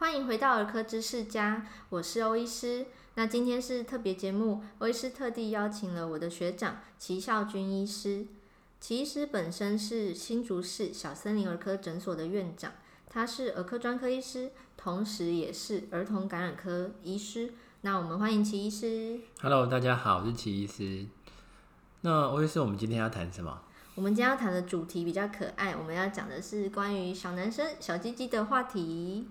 欢迎回到儿科知识家，我是欧医师。那今天是特别节目，欧医师特地邀请了我的学长齐孝军医师。齐医师本身是新竹市小森林儿科诊所的院长，他是儿科专科医师，同时也是儿童感染科医师。那我们欢迎齐医师。Hello，大家好，我是齐医师。那欧医师，我们今天要谈什么？我们今天要谈的主题比较可爱，我们要讲的是关于小男生小鸡鸡的话题。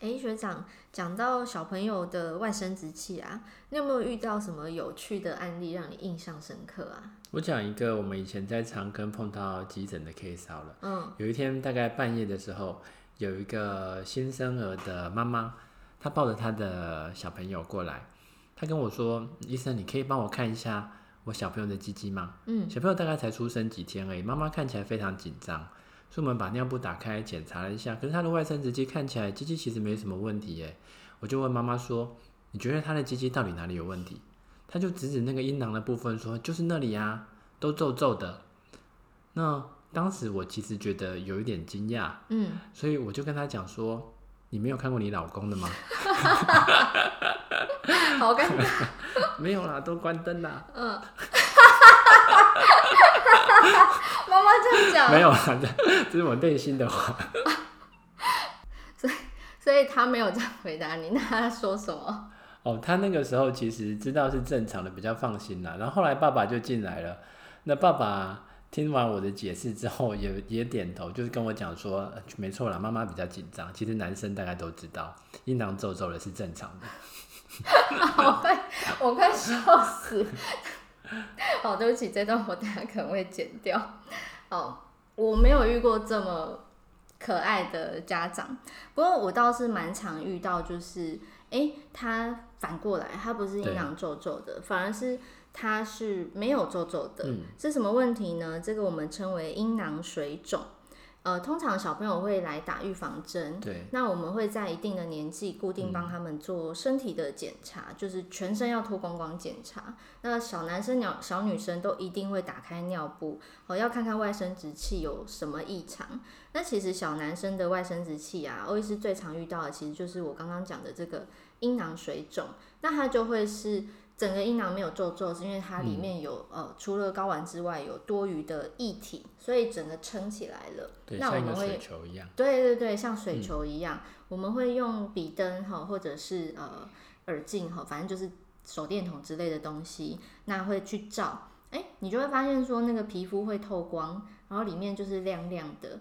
哎，学长，讲到小朋友的外生殖器啊，你有没有遇到什么有趣的案例让你印象深刻啊？我讲一个我们以前在长庚碰到急诊的 case 好了。嗯，有一天大概半夜的时候，有一个新生儿的妈妈，她抱着她的小朋友过来，她跟我说：“医生，你可以帮我看一下我小朋友的鸡鸡吗？”嗯，小朋友大概才出生几天而已，妈妈看起来非常紧张。所以我们把尿布打开检查了一下，可是他的外生殖器看起来鸡鸡其实没什么问题耶。我就问妈妈说：“你觉得他的鸡鸡到底哪里有问题？”他就指指那个阴囊的部分说：“就是那里啊，都皱皱的。”那当时我其实觉得有一点惊讶，嗯，所以我就跟他讲说：“你没有看过你老公的吗？”好尴尬。没有啦，都关灯啦。嗯。妈妈这样讲，没有啊，这是我内心的话。所以，所以他没有这样回答你，那他说什么？哦，他那个时候其实知道是正常的，比较放心啦。然后后来爸爸就进来了，那爸爸听完我的解释之后也，也也点头，就是跟我讲说，没错啦，妈妈比较紧张。其实男生大概都知道，阴囊皱皱的是正常的。我快，我快笑死。好，对不起，这段我等下可能会剪掉。哦，我没有遇过这么可爱的家长，不过我倒是蛮常遇到，就是，哎，他反过来，他不是阴囊皱皱的，反而是他是没有皱皱的，嗯，是什么问题呢？这个我们称为阴囊水肿。呃，通常小朋友会来打预防针，对，那我们会在一定的年纪固定帮他们做身体的检查，嗯，就是全身要脱光光检查。那小男生、小小女生都一定会打开尿布，哦，要看看外生殖器有什么异常。那其实小男生的外生殖器啊，欧医师最常遇到的其实就是我刚刚讲的这个阴囊水肿，那它就会是。整个阴囊没有皱皱，是因为它里面有、嗯、呃，除了睾丸之外，有多余的液体，所以整个撑起来了。对，那我们会，像水球一样。对对对，像水球一样，嗯、我们会用笔灯哈，或者是呃耳镜哈，反正就是手电筒之类的东西，那会去照，哎，你就会发现说那个皮肤会透光，然后里面就是亮亮的。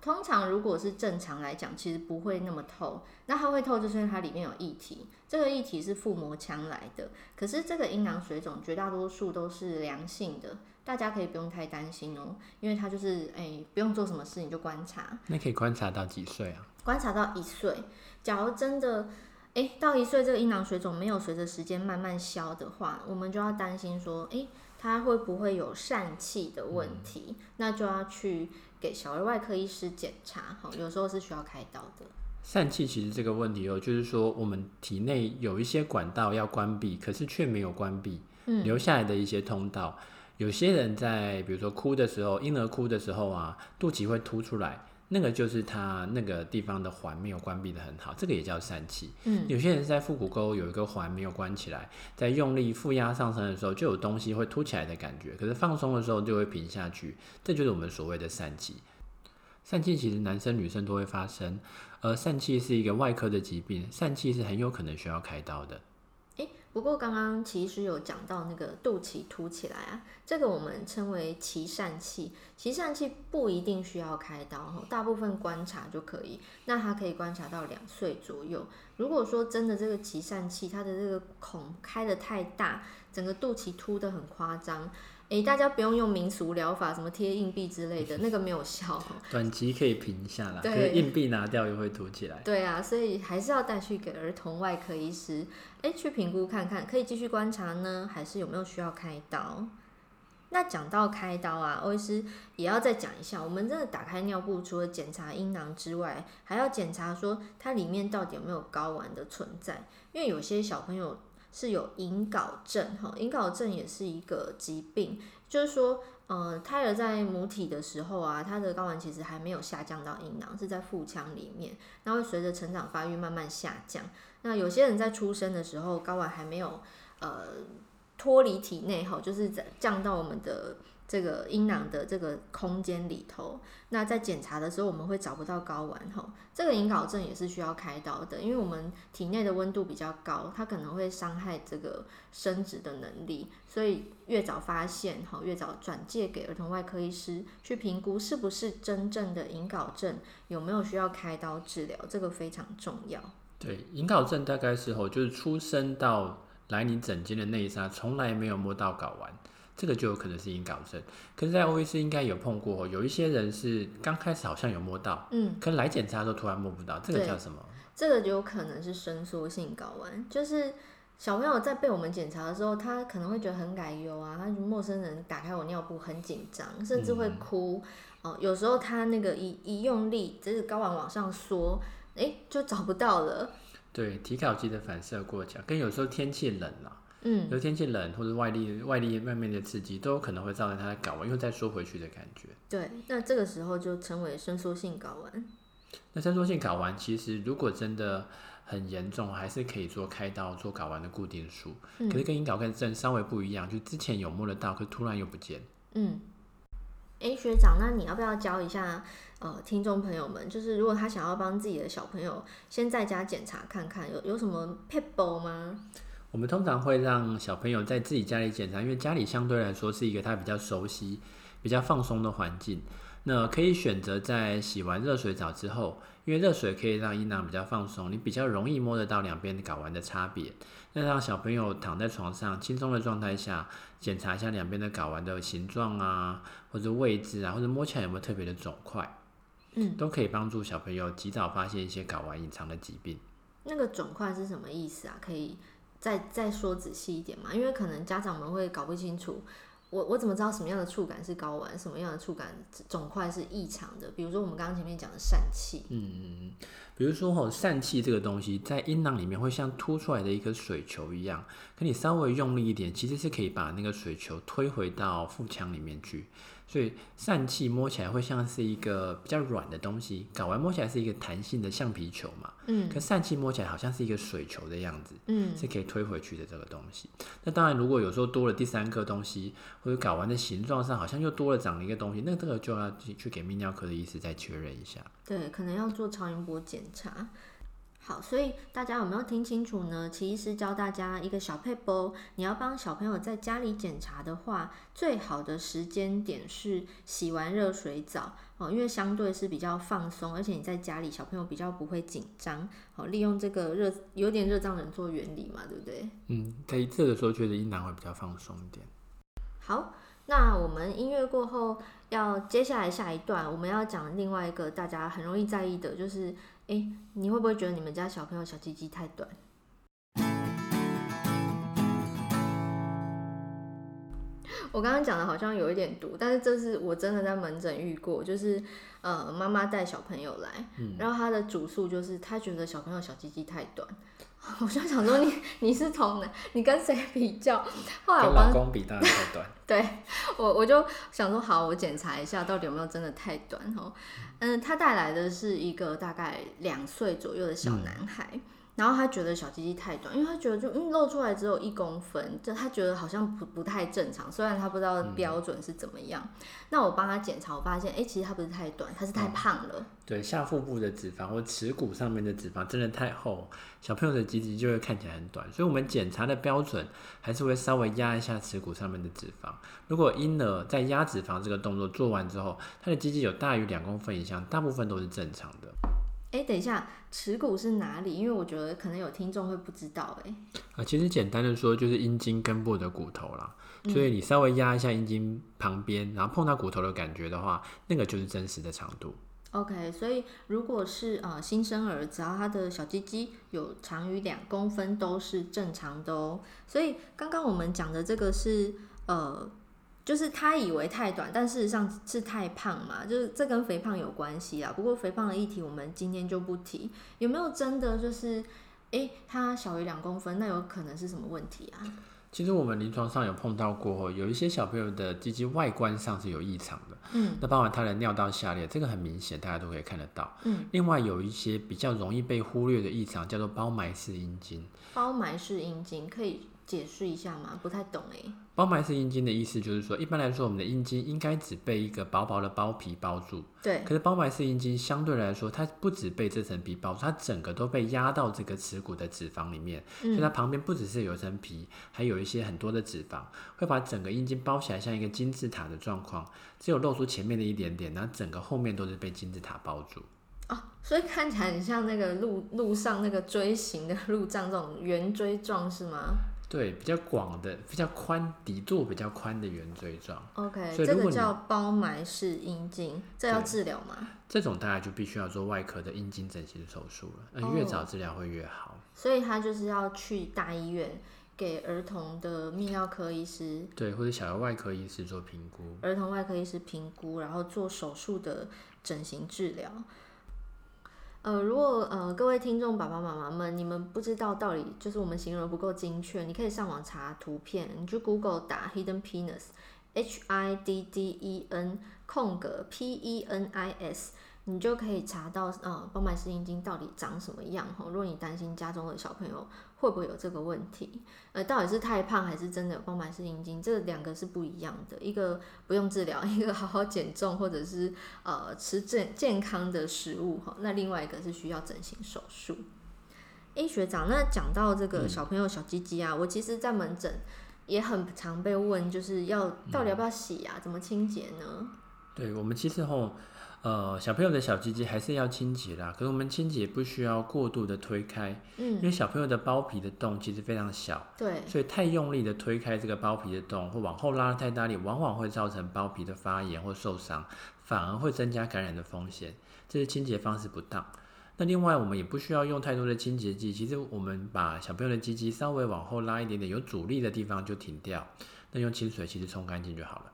通常如果是正常来讲，其实不会那么透。那它会透，就是因为它里面有液体。这个液体是腹膜腔来的。可是这个阴囊水肿绝大多数都是良性的，大家可以不用太担心哦，因为它就是哎，不用做什么事你就观察。那可以观察到几岁啊？观察到一岁。假如真的哎到一岁这个阴囊水肿没有随着时间慢慢消的话，我们就要担心说，哎，它会不会有疝气的问题？嗯、那就要去。给小儿外科医师检查，哈有时候是需要开刀的。疝气其实这个问题哦，就是说我们体内有一些管道要关闭，可是却没有关闭，嗯，留下来的一些通道。有些人在比如说哭的时候，婴儿哭的时候啊，肚脐会凸出来。那个就是他那个地方的环没有关闭的很好，这个也叫疝气。嗯，有些人在腹股沟有一个环没有关起来，在用力负压上升的时候，就有东西会凸起来的感觉，可是放松的时候就会平下去，这就是我们所谓的疝气。疝气其实男生女生都会发生，而疝气是一个外科的疾病，疝气是很有可能需要开刀的。不过刚刚其实有讲到那个肚脐凸起来啊，这个我们称为脐疝气。脐疝气不一定需要开刀，大部分观察就可以。那它可以观察到两岁左右。如果说真的这个脐疝气，它的这个孔开得太大，整个肚脐凸得很夸张。诶，大家不用用民俗疗法，什么贴硬币之类的，那个没有效。短期可以平下来，对，硬币拿掉又会凸起来。对啊，所以还是要带去给儿童外科医师，诶，去评估看看，可以继续观察呢，还是有没有需要开刀？那讲到开刀啊，欧医师也要再讲一下，我们真的打开尿布，除了检查阴囊之外，还要检查说它里面到底有没有睾丸的存在，因为有些小朋友。是有隐睾症哈，隐睾症也是一个疾病，就是说，呃，胎儿在母体的时候啊，他的睾丸其实还没有下降到阴囊，是在腹腔里面，那会随着成长发育慢慢下降。那有些人在出生的时候，睾丸还没有呃脱离体内哈，就是在降到我们的。这个阴囊的这个空间里头，那在检查的时候，我们会找不到睾丸吼，这个隐睾症也是需要开刀的，因为我们体内的温度比较高，它可能会伤害这个生殖的能力，所以越早发现哈，越早转介给儿童外科医师去评估是不是真正的隐睾症，有没有需要开刀治疗，这个非常重要。对，隐睾症大概是吼，就是出生到来你诊间的那一刹，从来没有摸到睾丸。这个就有可能是隐睾症，可是，在欧医师应该有碰过，有一些人是刚开始好像有摸到，嗯，可是来检查的时候突然摸不到，这个叫什么？这个就有可能是伸缩性睾丸，就是小朋友在被我们检查的时候，他可能会觉得很改忧啊，他陌生人打开我尿布很紧张，甚至会哭，哦、嗯呃，有时候他那个一一用力，就是睾丸往上缩，哎，就找不到了。对，体考肌的反射过强，跟有时候天气冷了。嗯，有天气冷或者外力外力外面的刺激，都有可能会造成它的睾丸又再缩回去的感觉。对，那这个时候就称为伸缩性睾丸。那伸缩性睾丸其实如果真的很严重，还是可以做开刀做睾丸的固定术。嗯。可是跟阴睾症稍微不一样，就之前有摸得到，可突然又不见。嗯。哎，学长，那你要不要教一下呃听众朋友们，就是如果他想要帮自己的小朋友先在家检查看看，有有什么 p e p l e 吗？我们通常会让小朋友在自己家里检查，因为家里相对来说是一个他比较熟悉、比较放松的环境。那可以选择在洗完热水澡之后，因为热水可以让阴囊比较放松，你比较容易摸得到两边睾丸的差别。那让小朋友躺在床上轻松的状态下，检查一下两边的睾丸的形状啊，或者位置啊，或者摸起来有没有特别的肿块，嗯，都可以帮助小朋友及早发现一些睾丸隐藏的疾病。那个肿块是什么意思啊？可以。再再说仔细一点嘛，因为可能家长们会搞不清楚，我我怎么知道什么样的触感是睾丸，什么样的触感肿块是异常的？比如说我们刚刚前面讲的疝气，嗯嗯嗯，比如说吼疝气这个东西在阴囊里面会像凸出来的一颗水球一样，可你稍微用力一点，其实是可以把那个水球推回到腹腔里面去。所以疝气摸起来会像是一个比较软的东西，睾丸摸起来是一个弹性的橡皮球嘛，嗯，可疝气摸起来好像是一个水球的样子，嗯，是可以推回去的这个东西。那当然，如果有时候多了第三颗东西，或者睾丸的形状上好像又多了长了一个东西，那这个就要去给泌尿科的医师再确认一下。对，可能要做超音波检查。好，所以大家有没有听清楚呢？齐医师教大家一个小撇步，你要帮小朋友在家里检查的话，最好的时间点是洗完热水澡哦，因为相对是比较放松，而且你在家里小朋友比较不会紧张。好，利用这个热有点热胀冷缩原理嘛，对不对？嗯，在这的时候觉得阴囊会比较放松一点。好，那我们音乐过后要接下来下一段，我们要讲另外一个大家很容易在意的，就是。哎，你会不会觉得你们家小朋友小鸡鸡太短？我刚刚讲的好像有一点毒，但是这是我真的在门诊遇过，就是呃妈妈带小朋友来，嗯、然后她的主诉就是她觉得小朋友小鸡鸡太短。我就想说你你是从哪？你跟谁比较？后来我老公比当然太短。对，我我就想说好，我检查一下到底有没有真的太短哦。嗯，他带来的是一个大概两岁左右的小男孩。嗯然后他觉得小鸡鸡太短，因为他觉得就嗯露出来只有一公分，就他觉得好像不不太正常。虽然他不知道标准是怎么样，嗯、那我帮他检查，我发现哎，其实他不是太短，他是太胖了。嗯、对，下腹部的脂肪或耻骨上面的脂肪真的太厚，小朋友的鸡鸡就会看起来很短。所以我们检查的标准还是会稍微压一下耻骨上面的脂肪。如果婴儿在压脂肪这个动作做完之后，他的鸡鸡有大于两公分以上，大部分都是正常的。哎，等一下，耻骨是哪里？因为我觉得可能有听众会不知道。哎，啊，其实简单的说就是阴茎根部的骨头啦。所以你稍微压一下阴茎旁边，然后碰到骨头的感觉的话，那个就是真实的长度。OK，所以如果是呃新生儿，只要他的小鸡鸡有长于两公分，都是正常的哦。所以刚刚我们讲的这个是呃。就是他以为太短，但事实上是太胖嘛，就是这跟肥胖有关系啊。不过肥胖的议题我们今天就不提。有没有真的就是，诶，他小于两公分，那有可能是什么问题啊？其实我们临床上有碰到过，有一些小朋友的鸡鸡外观上是有异常的，嗯，那包含他的尿道下裂，这个很明显，大家都可以看得到，嗯。另外有一些比较容易被忽略的异常，叫做包埋式阴茎。包埋式阴茎可以解释一下吗？不太懂哎。包埋式阴茎的意思就是说，一般来说，我们的阴茎应该只被一个薄薄的包皮包住。对。可是包埋式阴茎相对来说，它不只被这层皮包住，它整个都被压到这个耻骨的脂肪里面，嗯、所以它旁边不只是有一层皮，还有一些很多的脂肪，会把整个阴茎包起来，像一个金字塔的状况，只有露出前面的一点点，然后整个后面都是被金字塔包住。哦，所以看起来很像那个路路上那个锥形的路障这种圆锥状是吗？对，比较广的、比较宽底座比较宽的圆锥状。OK，这个叫包埋式阴茎，这要治疗吗？这种大概就必须要做外科的阴茎整形手术了。嗯，越早治疗会越好。所以他就是要去大医院给儿童的泌尿科医师，对，或者小儿外科医师做评估。儿童外科医师评估，然后做手术的整形治疗。呃，如果呃各位听众爸爸妈妈们，你们不知道到底就是我们形容不够精确，你可以上网查图片，你去 Google 打 hidden penis，H I D D E N 空格 P E N I S。你就可以查到，呃，包埋式阴茎到底长什么样哈？如果你担心家中的小朋友会不会有这个问题，呃，到底是太胖还是真的有包埋式阴茎，这两个是不一样的。一个不用治疗，一个好好减重或者是呃吃健健康的食物哈。那另外一个是需要整形手术。诶，学长，那讲到这个小朋友小鸡鸡啊，嗯、我其实在门诊也很常被问，就是要到底要不要洗啊？怎么清洁呢？对，我们其实吼。呃，小朋友的小鸡鸡还是要清洁啦，可是我们清洁不需要过度的推开，嗯，因为小朋友的包皮的洞其实非常小，对，所以太用力的推开这个包皮的洞，或往后拉太大力，往往会造成包皮的发炎或受伤，反而会增加感染的风险，这是清洁方式不当。那另外，我们也不需要用太多的清洁剂，其实我们把小朋友的鸡鸡稍微往后拉一点点，有阻力的地方就停掉，那用清水其实冲干净就好了。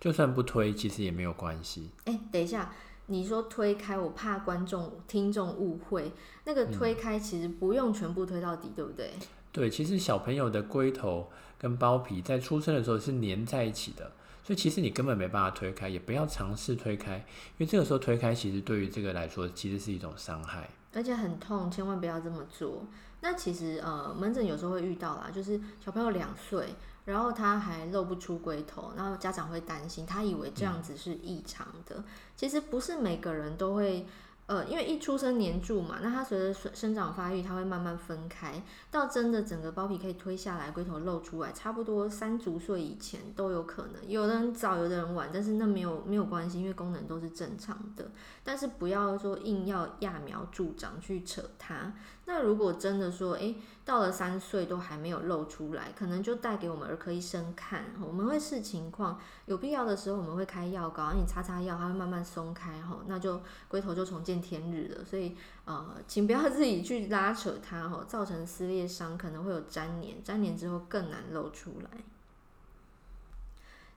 就算不推，其实也没有关系。哎、欸，等一下，你说推开，我怕观众、听众误会。那个推开其实不用全部推到底，嗯、对不对？对，其实小朋友的龟头跟包皮在出生的时候是粘在一起的，所以其实你根本没办法推开，也不要尝试推开，因为这个时候推开其实对于这个来说其实是一种伤害，而且很痛，千万不要这么做。那其实呃，门诊有时候会遇到啦，就是小朋友两岁。然后他还露不出龟头，然后家长会担心，他以为这样子是异常的。嗯、其实不是每个人都会，呃，因为一出生黏住嘛，那他随着生长发育，他会慢慢分开，到真的整个包皮可以推下来，龟头露出来，差不多三足岁以前都有可能。有的人早，有的人晚，但是那没有没有关系，因为功能都是正常的。但是不要说硬要揠苗助长去扯它。那如果真的说，诶，到了三岁都还没有露出来，可能就带给我们儿科医生看，我们会视情况，有必要的时候我们会开药膏，你擦擦药，它会慢慢松开，吼，那就龟头就重见天日了。所以，呃，请不要自己去拉扯它，吼，造成撕裂伤，可能会有粘连，粘连之后更难露出来。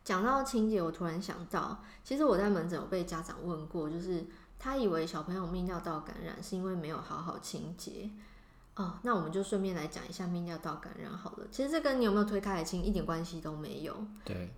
讲到清洁，我突然想到，其实我在门诊有被家长问过，就是。他以为小朋友泌尿道感染是因为没有好好清洁哦，那我们就顺便来讲一下泌尿道感染好了。其实这跟你有没有推开来清一点关系都没有。对，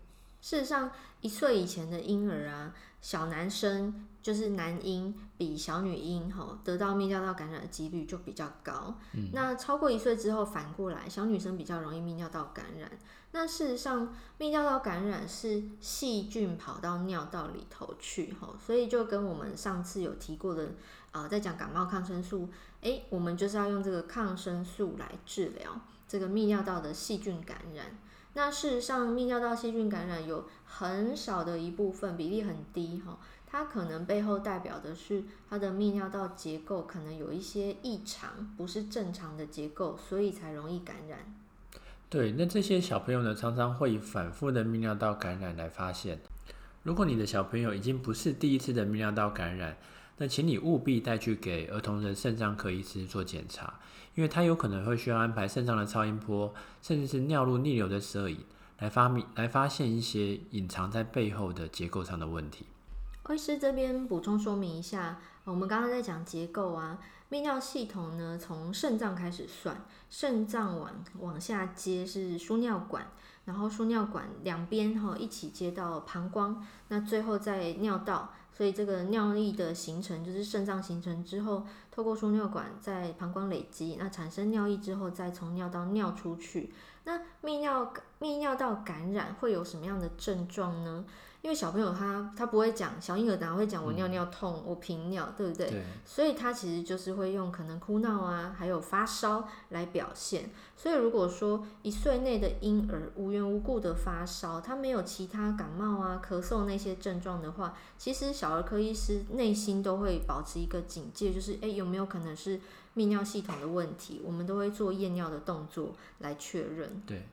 事实上一岁以前的婴儿啊，小男生就是男婴比小女婴哈得到泌尿道感染的几率就比较高。嗯，那超过一岁之后，反过来小女生比较容易泌尿道感染。那事实上，泌尿道感染是细菌跑到尿道里头去，吼，所以就跟我们上次有提过的，啊、呃，在讲感冒抗生素，诶，我们就是要用这个抗生素来治疗这个泌尿道的细菌感染。那事实上，泌尿道细菌感染有很少的一部分，比例很低，哈，它可能背后代表的是它的泌尿道结构可能有一些异常，不是正常的结构，所以才容易感染。对，那这些小朋友呢，常常会以反复的泌尿道感染来发现。如果你的小朋友已经不是第一次的泌尿道感染，那请你务必带去给儿童的肾脏科医师做检查，因为他有可能会需要安排肾脏的超音波，甚至是尿路逆流的摄影，来发明来发现一些隐藏在背后的结构上的问题。医师这边补充说明一下，我们刚刚在讲结构啊，泌尿系统呢，从肾脏开始算，肾脏往往下接是输尿管，然后输尿管两边哈一起接到膀胱，那最后在尿道，所以这个尿液的形成就是肾脏形成之后，透过输尿管在膀胱累积，那产生尿液之后再从尿道尿出去。那泌尿泌尿道感染会有什么样的症状呢？因为小朋友他他不会讲，小婴儿哪会讲我尿尿痛，嗯、我频尿，对不对？对。所以他其实就是会用可能哭闹啊，还有发烧来表现。所以如果说一岁内的婴儿无缘无故的发烧，他没有其他感冒啊、咳嗽那些症状的话，其实小儿科医师内心都会保持一个警戒，就是诶，有没有可能是泌尿系统的问题？我们都会做验尿的动作来确认。对。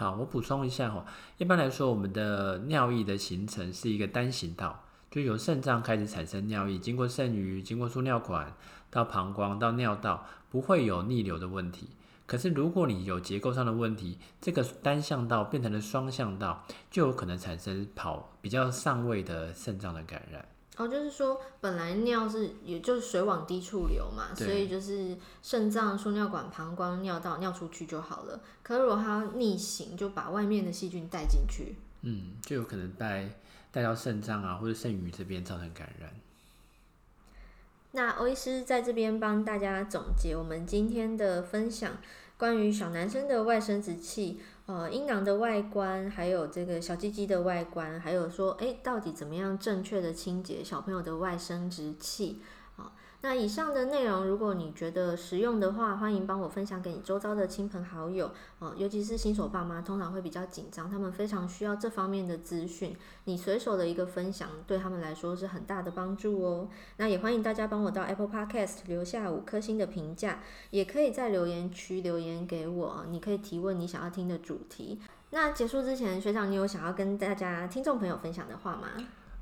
好，我补充一下哈，一般来说，我们的尿液的形成是一个单行道，就由肾脏开始产生尿液，经过肾盂，经过输尿管，到膀胱，到尿道，不会有逆流的问题。可是如果你有结构上的问题，这个单向道变成了双向道，就有可能产生跑比较上位的肾脏的感染。哦，就是说，本来尿是也就是水往低处流嘛，所以就是肾脏、输尿管、膀胱、尿道尿出去就好了。可如果它逆行，就把外面的细菌带进去，嗯，就有可能带带到肾脏啊或者肾盂这边造成感染。那欧医师在这边帮大家总结我们今天的分享，关于小男生的外生殖器。呃，阴囊的外观，还有这个小鸡鸡的外观，还有说，哎，到底怎么样正确的清洁小朋友的外生殖器啊？那以上的内容，如果你觉得实用的话，欢迎帮我分享给你周遭的亲朋好友哦。尤其是新手爸妈，通常会比较紧张，他们非常需要这方面的资讯。你随手的一个分享，对他们来说是很大的帮助哦。那也欢迎大家帮我到 Apple Podcast 留下五颗星的评价，也可以在留言区留言给我，你可以提问你想要听的主题。那结束之前，学长，你有想要跟大家听众朋友分享的话吗？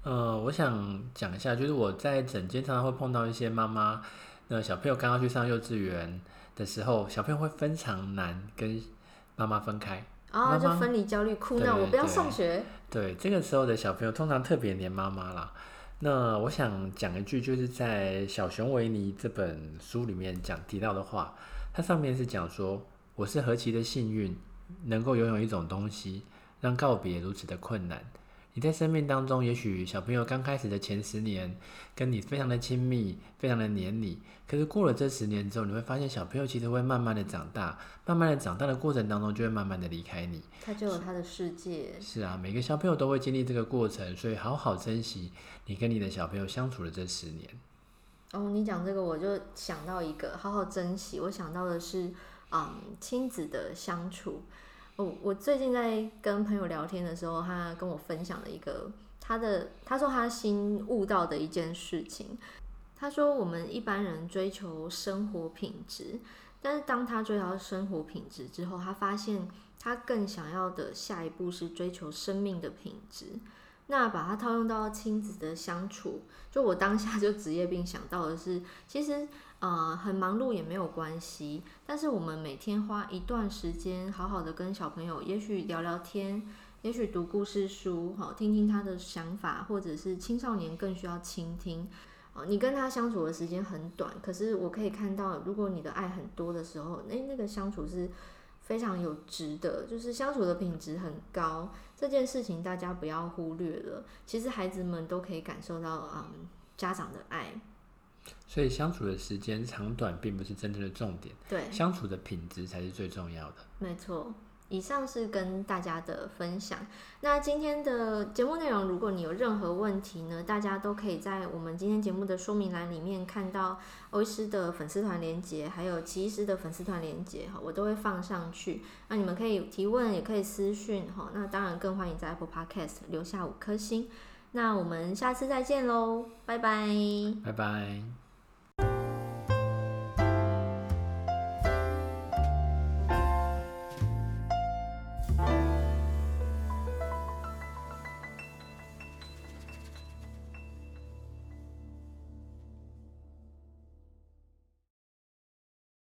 呃，我想讲一下，就是我在整间常常会碰到一些妈妈，那小朋友刚刚去上幼稚园的时候，小朋友会非常难跟妈妈分开，哦，妈妈就分离焦虑，哭闹，我不要上学。对，这个时候的小朋友通常特别黏妈妈啦。那我想讲一句，就是在《小熊维尼》这本书里面讲提到的话，它上面是讲说，我是何其的幸运，能够拥有一种东西，让告别如此的困难。你在生命当中，也许小朋友刚开始的前十年跟你非常的亲密，非常的黏你。可是过了这十年之后，你会发现小朋友其实会慢慢的长大，慢慢的长大的过程当中，就会慢慢的离开你。他就有他的世界。是啊，每个小朋友都会经历这个过程，所以好好珍惜你跟你的小朋友相处的这十年。哦，你讲这个我就想到一个，好好珍惜。我想到的是，嗯，亲子的相处。我我最近在跟朋友聊天的时候，他跟我分享了一个他的，他说他新悟到的一件事情。他说我们一般人追求生活品质，但是当他追求生活品质之后，他发现他更想要的下一步是追求生命的品质。那把它套用到亲子的相处，就我当下就职业病想到的是，其实。呃，很忙碌也没有关系，但是我们每天花一段时间，好好的跟小朋友，也许聊聊天，也许读故事书，好，听听他的想法，或者是青少年更需要倾听。哦，你跟他相处的时间很短，可是我可以看到，如果你的爱很多的时候，那那个相处是非常有值的，就是相处的品质很高。这件事情大家不要忽略了，其实孩子们都可以感受到，嗯，家长的爱。所以相处的时间长短并不是真正的重点，对，相处的品质才是最重要的。没错，以上是跟大家的分享。那今天的节目内容，如果你有任何问题呢，大家都可以在我们今天节目的说明栏里面看到欧医师的粉丝团连接，还有齐医师的粉丝团连接，哈，我都会放上去。那你们可以提问，也可以私讯，哈。那当然更欢迎在 Apple Podcast 留下五颗星。那我们下次再见喽，拜拜，拜拜。